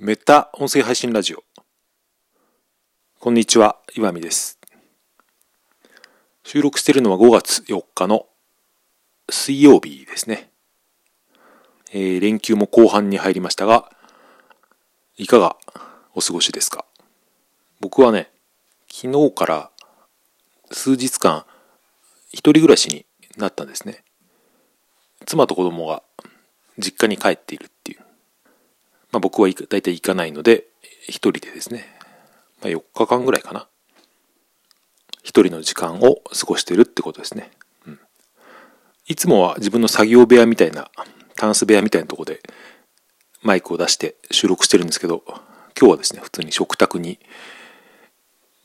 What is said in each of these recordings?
メタ音声配信ラジオ。こんにちは、岩見です。収録しているのは5月4日の水曜日ですね。えー連休も後半に入りましたが、いかがお過ごしですか？僕はね、昨日から数日間、一人暮らしになったんですね。妻と子供が実家に帰っているっていう。まあ、僕は行く大体行かないので、一人でですね、まあ、4日間ぐらいかな。一人の時間を過ごしてるってことですね。うん。いつもは自分の作業部屋みたいな、タンス部屋みたいなとこでマイクを出して収録してるんですけど、今日はですね、普通に食卓に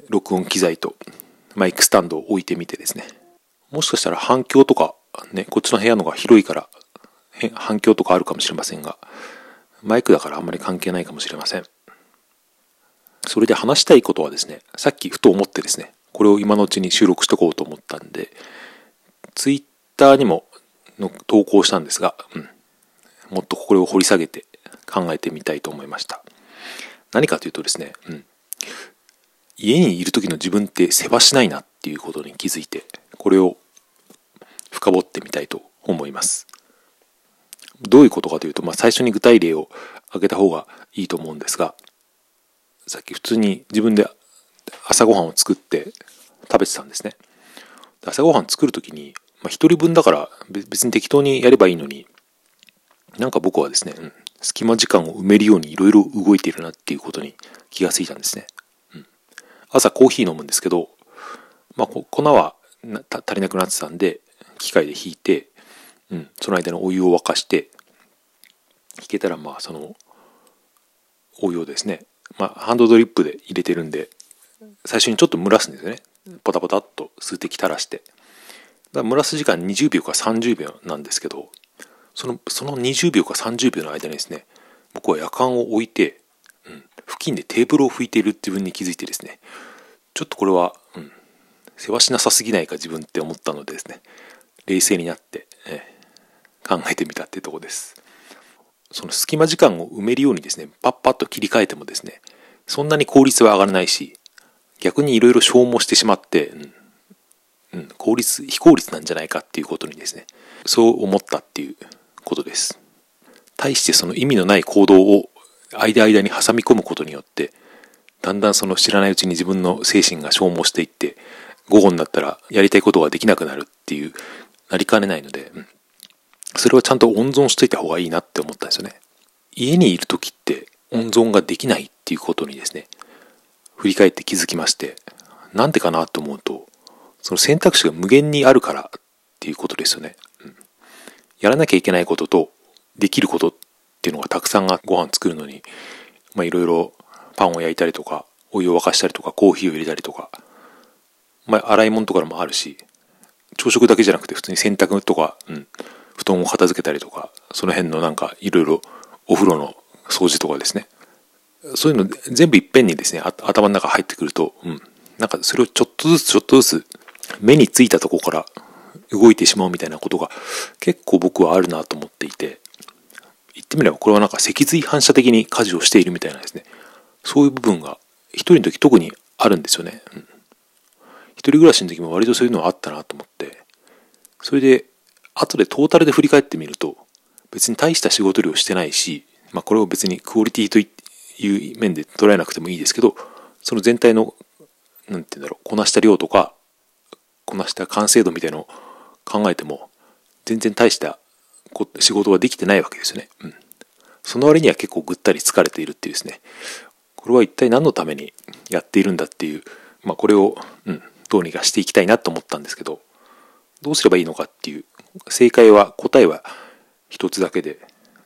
録音機材とマイクスタンドを置いてみてですね、もしかしたら反響とか、ね、こっちの部屋の方が広いから、反響とかあるかもしれませんが、マイクだからあんまり関係ないかもしれません。それで話したいことはですね、さっきふと思ってですね、これを今のうちに収録しとこうと思ったんで、ツイッターにもの投稿したんですが、うん、もっとこれを掘り下げて考えてみたいと思いました。何かというとですね、うん、家にいる時の自分って世話しないなっていうことに気づいて、これを深掘ってみたいと思います。どういうことかというと、まあ、最初に具体例を挙げた方がいいと思うんですが、さっき普通に自分で朝ごはんを作って食べてたんですね。朝ごはん作るときに、まあ、一人分だから別に適当にやればいいのに、なんか僕はですね、うん、隙間時間を埋めるようにいろいろ動いているなっていうことに気がついたんですね。うん、朝コーヒー飲むんですけど、まあ、粉は足りなくなってたんで、機械でひいて、うん、その間のお湯を沸かして、引けたらまあそのお湯をですね、まあ、ハンドドリップで入れてるんで最初にちょっと蒸らすんですよね。ポタポタっと数滴垂らして。だから蒸らす時間20秒か30秒なんですけどそのその20秒か30秒の間にですね僕は夜間を置いて、うん、付近でテーブルを拭いているっていう分に気づいてですねちょっとこれは、うん、世話しなさすぎないか自分って思ったのでですね冷静になって、えー考えてみたっていうところですその隙間時間を埋めるようにですね、パッパッと切り替えてもですね、そんなに効率は上がらないし、逆にいろいろ消耗してしまって、うん、うん、効率、非効率なんじゃないかっていうことにですね、そう思ったっていうことです。対してその意味のない行動を間間に挟み込むことによって、だんだんその知らないうちに自分の精神が消耗していって、午後になったらやりたいことができなくなるっていう、なりかねないので、うんそれはちゃんと温存しといた方がいいなって思ったんですよね。家にいる時って温存ができないっていうことにですね、振り返って気づきまして、なんでかなと思うと、その選択肢が無限にあるからっていうことですよね。うん、やらなきゃいけないことと、できることっていうのがたくさんがご飯作るのに、まあいろいろパンを焼いたりとか、お湯を沸かしたりとか、コーヒーを入れたりとか、まあ洗い物とかもあるし、朝食だけじゃなくて普通に洗濯とか、うん、布団を片付けたりとか、その辺のなんかいろいろお風呂の掃除とかですね。そういうの全部いっぺんにですね、頭の中入ってくると、うん。なんかそれをちょっとずつちょっとずつ目についたとこから動いてしまうみたいなことが結構僕はあるなと思っていて、言ってみればこれはなんか脊髄反射的に家事をしているみたいなですね。そういう部分が一人の時特にあるんですよね。うん。一人暮らしの時も割とそういうのはあったなと思って、それで後でトータルで振り返ってみると別に大した仕事量してないし、まあ、これを別にクオリティという面で捉えなくてもいいですけどその全体の何て言うんだろうこなした量とかこなした完成度みたいのを考えても全然大した仕事ができてないわけですよね。うん。その割には結構ぐったり疲れているっていうですねこれは一体何のためにやっているんだっていう、まあ、これを、うん、どうにかしていきたいなと思ったんですけどどうすればいいのかっていう正解は答えは一つだけで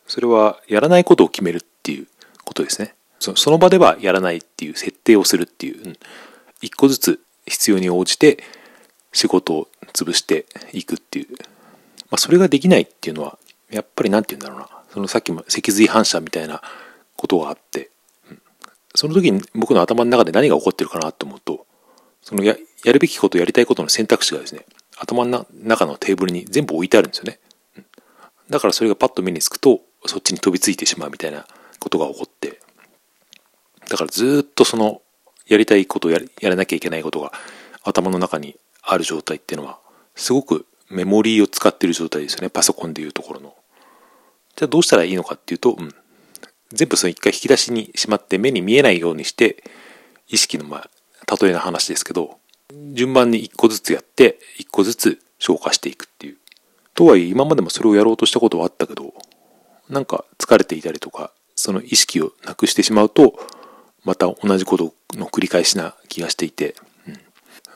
それはやらないことを決めるっていうことですね。その場ではやらないっていう設定をするっていう、うん、一個ずつ必要に応じて仕事を潰していくっていう、まあ、それができないっていうのはやっぱり何て言うんだろうな。そのさっきも脊髄反射みたいなことがあって、うん、その時に僕の頭の中で何が起こってるかなと思うとそのややるべきことやりたいことの選択肢がですね頭の中のテーブルに全部置いてあるんですよね。だからそれがパッと目につくと、そっちに飛びついてしまうみたいなことが起こって、だからずっとその、やりたいことをややらなきゃいけないことが頭の中にある状態っていうのは、すごくメモリーを使ってる状態ですよね。パソコンでいうところの。じゃあどうしたらいいのかっていうと、うん。全部その一回引き出しにしまって目に見えないようにして、意識のまあ、例えの話ですけど、順番に一個ずつやって、一個ずつ消化していくっていう。とはいえ今までもそれをやろうとしたことはあったけど、なんか疲れていたりとか、その意識をなくしてしまうと、また同じことの繰り返しな気がしていて、うん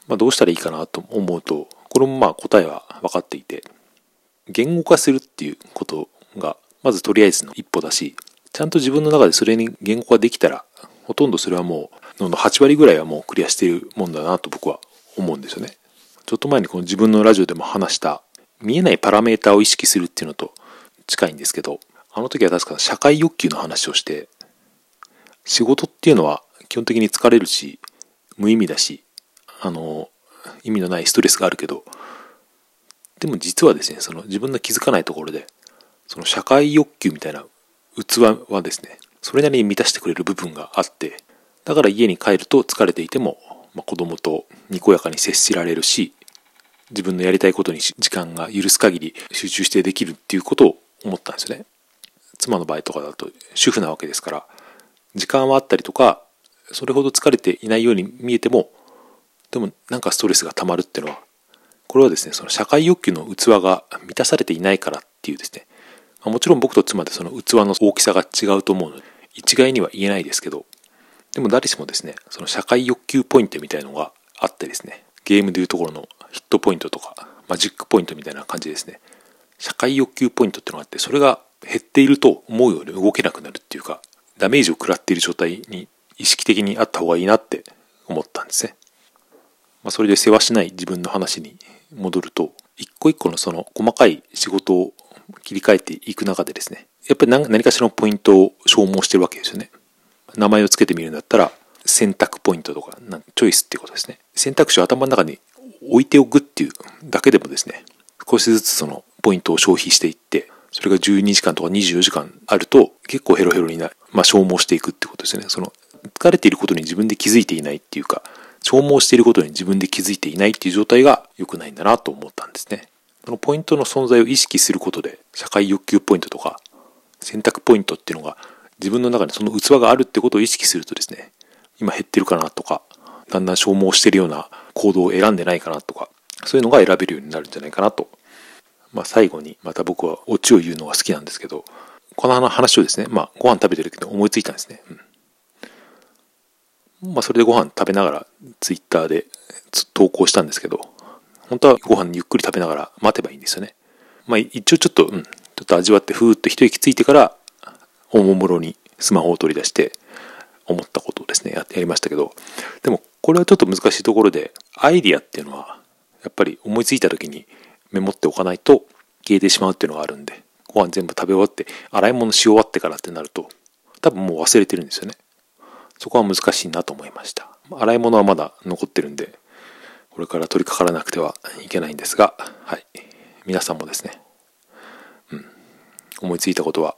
まあ、どうしたらいいかなと思うと、これもまあ答えは分かっていて、言語化するっていうことが、まずとりあえずの一歩だし、ちゃんと自分の中でそれに言語化できたら、ほとんどそれはもう、の8割ぐらいはもうクリアしているもんだなと僕は思うんですよね。ちょっと前にこの自分のラジオでも話した、見えないパラメータを意識するっていうのと近いんですけど、あの時は確か社会欲求の話をして、仕事っていうのは基本的に疲れるし、無意味だし、あの、意味のないストレスがあるけど、でも実はですね、その自分の気づかないところで、その社会欲求みたいな器はですね、それなりに満たしてくれる部分があって、だから家に帰ると疲れていても、まあ、子供とにこやかに接しられるし、自分のやりたいことに時間が許す限り集中してできるっていうことを思ったんですよね。妻の場合とかだと主婦なわけですから、時間はあったりとか、それほど疲れていないように見えても、でもなんかストレスが溜まるっていうのは、これはですね、その社会欲求の器が満たされていないからっていうですね、もちろん僕と妻でその器の大きさが違うと思うので、一概には言えないですけど、でも誰しもですね、その社会欲求ポイントみたいのがあってですね、ゲームでいうところのヒットポイントとか、マジックポイントみたいな感じですね。社会欲求ポイントってのがあって、それが減っていると思うように動けなくなるっていうか、ダメージを食らっている状態に意識的にあった方がいいなって思ったんですね。まあ、それで世話しない自分の話に戻ると、一個一個のその細かい仕事を切り替えていく中でですね、やっぱり何かしらのポイントを消耗してるわけですよね。名前を付けてみるんだったら、選択ポイントとか、チョイスっていうことですね。選択肢を頭の中に置いておくっていうだけでもですね、少しずつそのポイントを消費していって、それが12時間とか24時間あると結構ヘロヘロになる。まあ消耗していくってことですね。その疲れていることに自分で気づいていないっていうか、消耗していることに自分で気づいていないっていう状態が良くないんだなと思ったんですね。そのポイントの存在を意識することで、社会欲求ポイントとか、選択ポイントっていうのが自分の中にその器があるってことを意識するとですね、今減ってるかなとか、だんだん消耗してるような行動を選んでないかなとか、そういうのが選べるようになるんじゃないかなと。まあ最後にまた僕はオチを言うのが好きなんですけど、この話をですね、まあご飯食べてるけど思いついたんですね。うん、まあそれでご飯食べながらツイッターで投稿したんですけど、本当はご飯ゆっくり食べながら待てばいいんですよね。まあ一応ちょっと、うん、ちょっと味わってふーっと一息ついてから、おもむろにスマホを取り出して、思ったことをですねや、りましたけど、でもこれはちょっと難しいところで、アイディアっていうのは、やっぱり思いついた時にメモっておかないと消えてしまうっていうのがあるんで、ご飯全部食べ終わって、洗い物し終わってからってなると、多分もう忘れてるんですよね。そこは難しいなと思いました。洗い物はまだ残ってるんで、これから取り掛からなくてはいけないんですが、はい。皆さんもですね、うん、思いついたことは、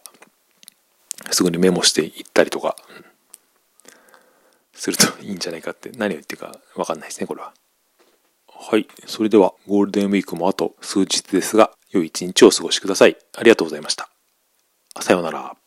すぐにメモしていったりとか、するといいんじゃないかって何を言ってるかわかんないですね、これは。はい。それではゴールデンウィークもあと数日ですが、良い一日をお過ごしください。ありがとうございました。さようなら。